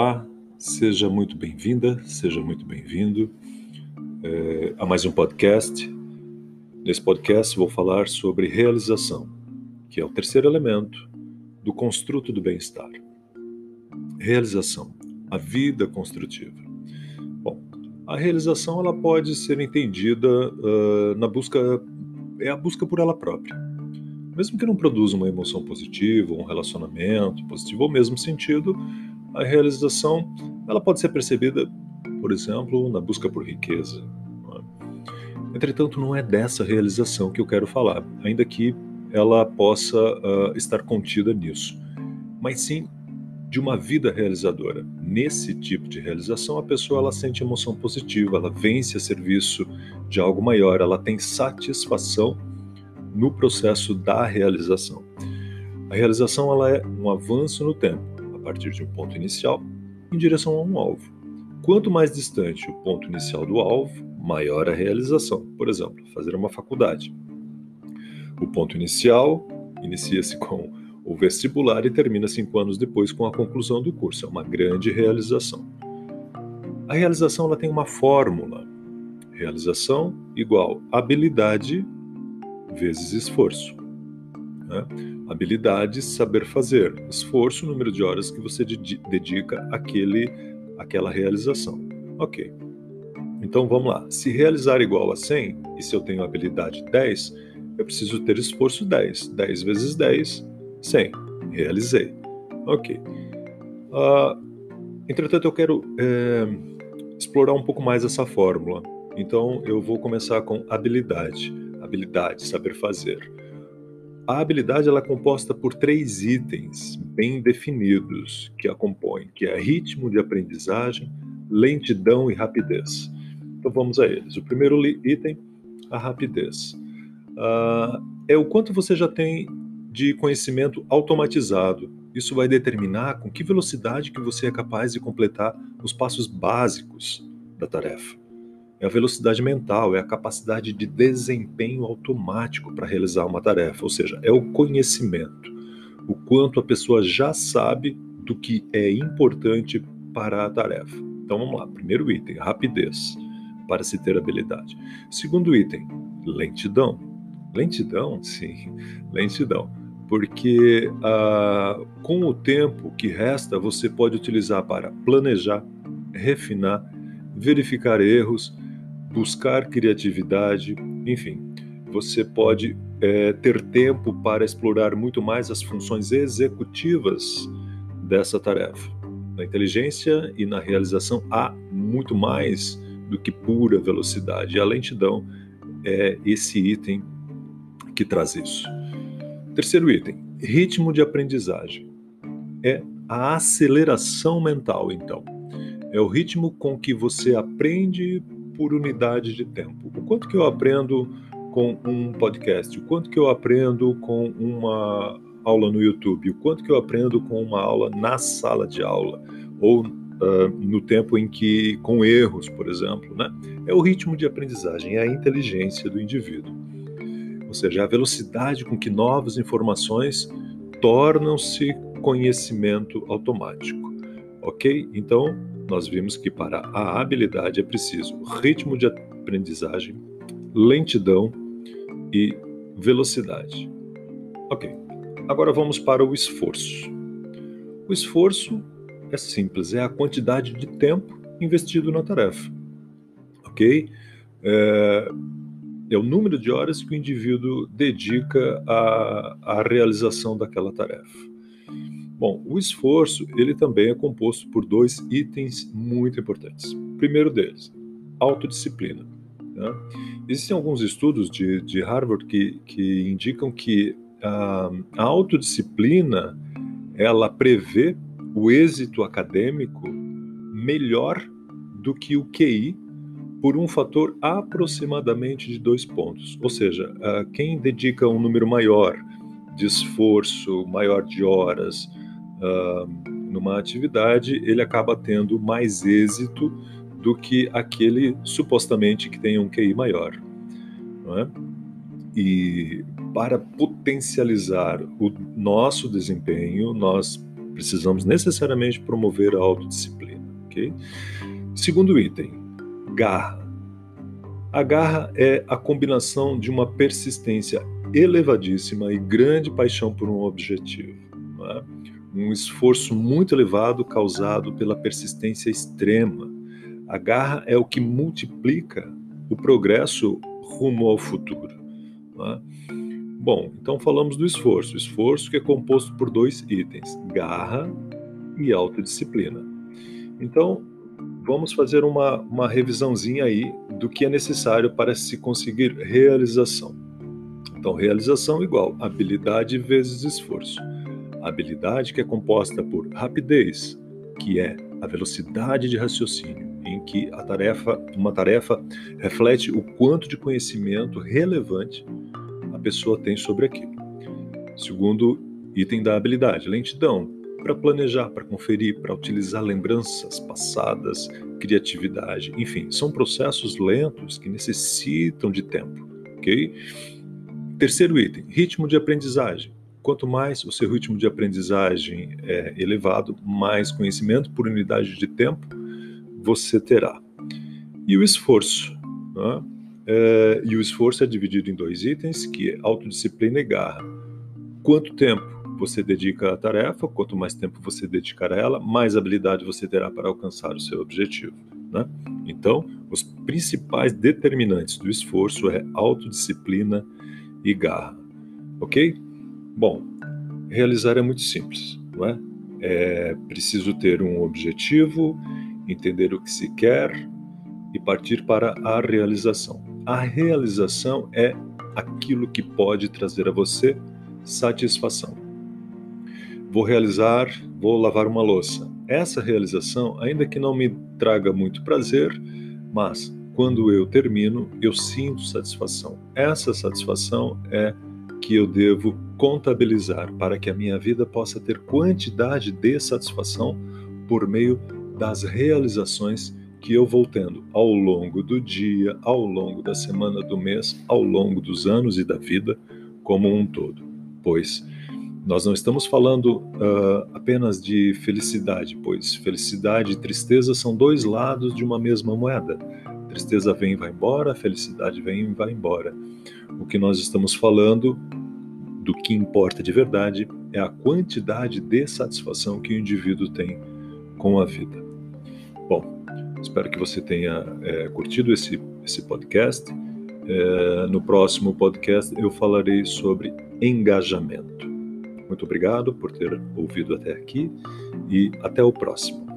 Olá, seja muito bem-vinda, seja muito bem-vindo é, a mais um podcast. Nesse podcast vou falar sobre realização, que é o terceiro elemento do construto do bem-estar. Realização, a vida construtiva. Bom, a realização ela pode ser entendida uh, na busca é a busca por ela própria. Mesmo que não produza uma emoção positiva, um relacionamento positivo ou mesmo sentido, a realização ela pode ser percebida, por exemplo, na busca por riqueza. É? Entretanto, não é dessa realização que eu quero falar, ainda que ela possa uh, estar contida nisso, mas sim de uma vida realizadora. Nesse tipo de realização, a pessoa ela sente emoção positiva, ela vence a serviço de algo maior, ela tem satisfação no processo da realização. A realização ela é um avanço no tempo partir de um ponto inicial em direção a um alvo. Quanto mais distante o ponto inicial do alvo, maior a realização. Por exemplo, fazer uma faculdade. O ponto inicial inicia-se com o vestibular e termina cinco anos depois com a conclusão do curso. É uma grande realização. A realização ela tem uma fórmula. Realização igual habilidade vezes esforço. Né? Habilidades, saber fazer. Esforço, número de horas que você dedica àquele, àquela realização. Ok. Então vamos lá. Se realizar igual a 100, e se eu tenho habilidade 10, eu preciso ter esforço 10. 10 vezes 10, 100. Realizei. Ok. Uh, entretanto, eu quero é, explorar um pouco mais essa fórmula. Então, eu vou começar com habilidade. Habilidade, saber fazer. A habilidade ela é composta por três itens bem definidos que a compõem, que é ritmo de aprendizagem, lentidão e rapidez. Então vamos a eles. O primeiro item, a rapidez. Uh, é o quanto você já tem de conhecimento automatizado. Isso vai determinar com que velocidade que você é capaz de completar os passos básicos da tarefa é a velocidade mental, é a capacidade de desempenho automático para realizar uma tarefa, ou seja, é o conhecimento, o quanto a pessoa já sabe do que é importante para a tarefa. Então vamos lá, primeiro item, rapidez para se ter habilidade. Segundo item, lentidão. Lentidão, sim, lentidão. Porque ah, com o tempo que resta, você pode utilizar para planejar, refinar, verificar erros, buscar criatividade, enfim, você pode é, ter tempo para explorar muito mais as funções executivas dessa tarefa. Na inteligência e na realização há muito mais do que pura velocidade. A lentidão é esse item que traz isso. Terceiro item, ritmo de aprendizagem. É a aceleração mental, então. É o ritmo com que você aprende por unidade de tempo. O quanto que eu aprendo com um podcast, o quanto que eu aprendo com uma aula no YouTube, o quanto que eu aprendo com uma aula na sala de aula, ou uh, no tempo em que, com erros, por exemplo, né? É o ritmo de aprendizagem, é a inteligência do indivíduo. Ou seja, a velocidade com que novas informações tornam-se conhecimento automático. Ok? Então, nós vimos que para a habilidade é preciso ritmo de aprendizagem, lentidão e velocidade. Ok, agora vamos para o esforço. O esforço é simples, é a quantidade de tempo investido na tarefa. Ok? É, é o número de horas que o indivíduo dedica à, à realização daquela tarefa. Bom, o esforço ele também é composto por dois itens muito importantes. Primeiro deles, autodisciplina. Né? Existem alguns estudos de, de Harvard que, que indicam que a, a autodisciplina ela prevê o êxito acadêmico melhor do que o QI por um fator aproximadamente de dois pontos. Ou seja, quem dedica um número maior de esforço, maior de horas, uh, numa atividade, ele acaba tendo mais êxito do que aquele supostamente que tem um QI maior. Não é? E para potencializar o nosso desempenho, nós Precisamos necessariamente promover a autodisciplina, ok? Segundo item, garra. A garra é a combinação de uma persistência elevadíssima e grande paixão por um objetivo. É? Um esforço muito elevado causado pela persistência extrema. A garra é o que multiplica o progresso rumo ao futuro. É? Bom, então falamos do esforço. Esforço que é composto por dois itens: garra e autodisciplina. Então, vamos fazer uma, uma revisãozinha aí do que é necessário para se conseguir realização. Então, realização igual habilidade vezes esforço. Habilidade que é composta por rapidez, que é a velocidade de raciocínio, em que a tarefa, uma tarefa reflete o quanto de conhecimento relevante a pessoa tem sobre aquilo. Segundo item da habilidade, lentidão, para planejar, para conferir, para utilizar lembranças passadas, criatividade, enfim, são processos lentos que necessitam de tempo, ok? Terceiro item, ritmo de aprendizagem. Quanto mais o seu ritmo de aprendizagem é elevado, mais conhecimento por unidade de tempo você terá. E o esforço. Né? É, e o esforço é dividido em dois itens, que é autodisciplina e garra. Quanto tempo você dedica à tarefa, quanto mais tempo você dedicar a ela, mais habilidade você terá para alcançar o seu objetivo. Né? Então, os principais determinantes do esforço é autodisciplina e garra. Ok? Bom, realizar é muito simples, não é? É preciso ter um objetivo, entender o que se quer e partir para a realização. A realização é aquilo que pode trazer a você satisfação. Vou realizar, vou lavar uma louça. Essa realização, ainda que não me traga muito prazer, mas quando eu termino, eu sinto satisfação. Essa satisfação é que eu devo contabilizar para que a minha vida possa ter quantidade de satisfação por meio das realizações que eu vou tendo ao longo do dia, ao longo da semana, do mês, ao longo dos anos e da vida como um todo. Pois nós não estamos falando uh, apenas de felicidade, pois felicidade e tristeza são dois lados de uma mesma moeda. Tristeza vem e vai embora, felicidade vem e vai embora. O que nós estamos falando, do que importa de verdade, é a quantidade de satisfação que o indivíduo tem com a vida. Bom, Espero que você tenha é, curtido esse, esse podcast. É, no próximo podcast eu falarei sobre engajamento. Muito obrigado por ter ouvido até aqui e até o próximo.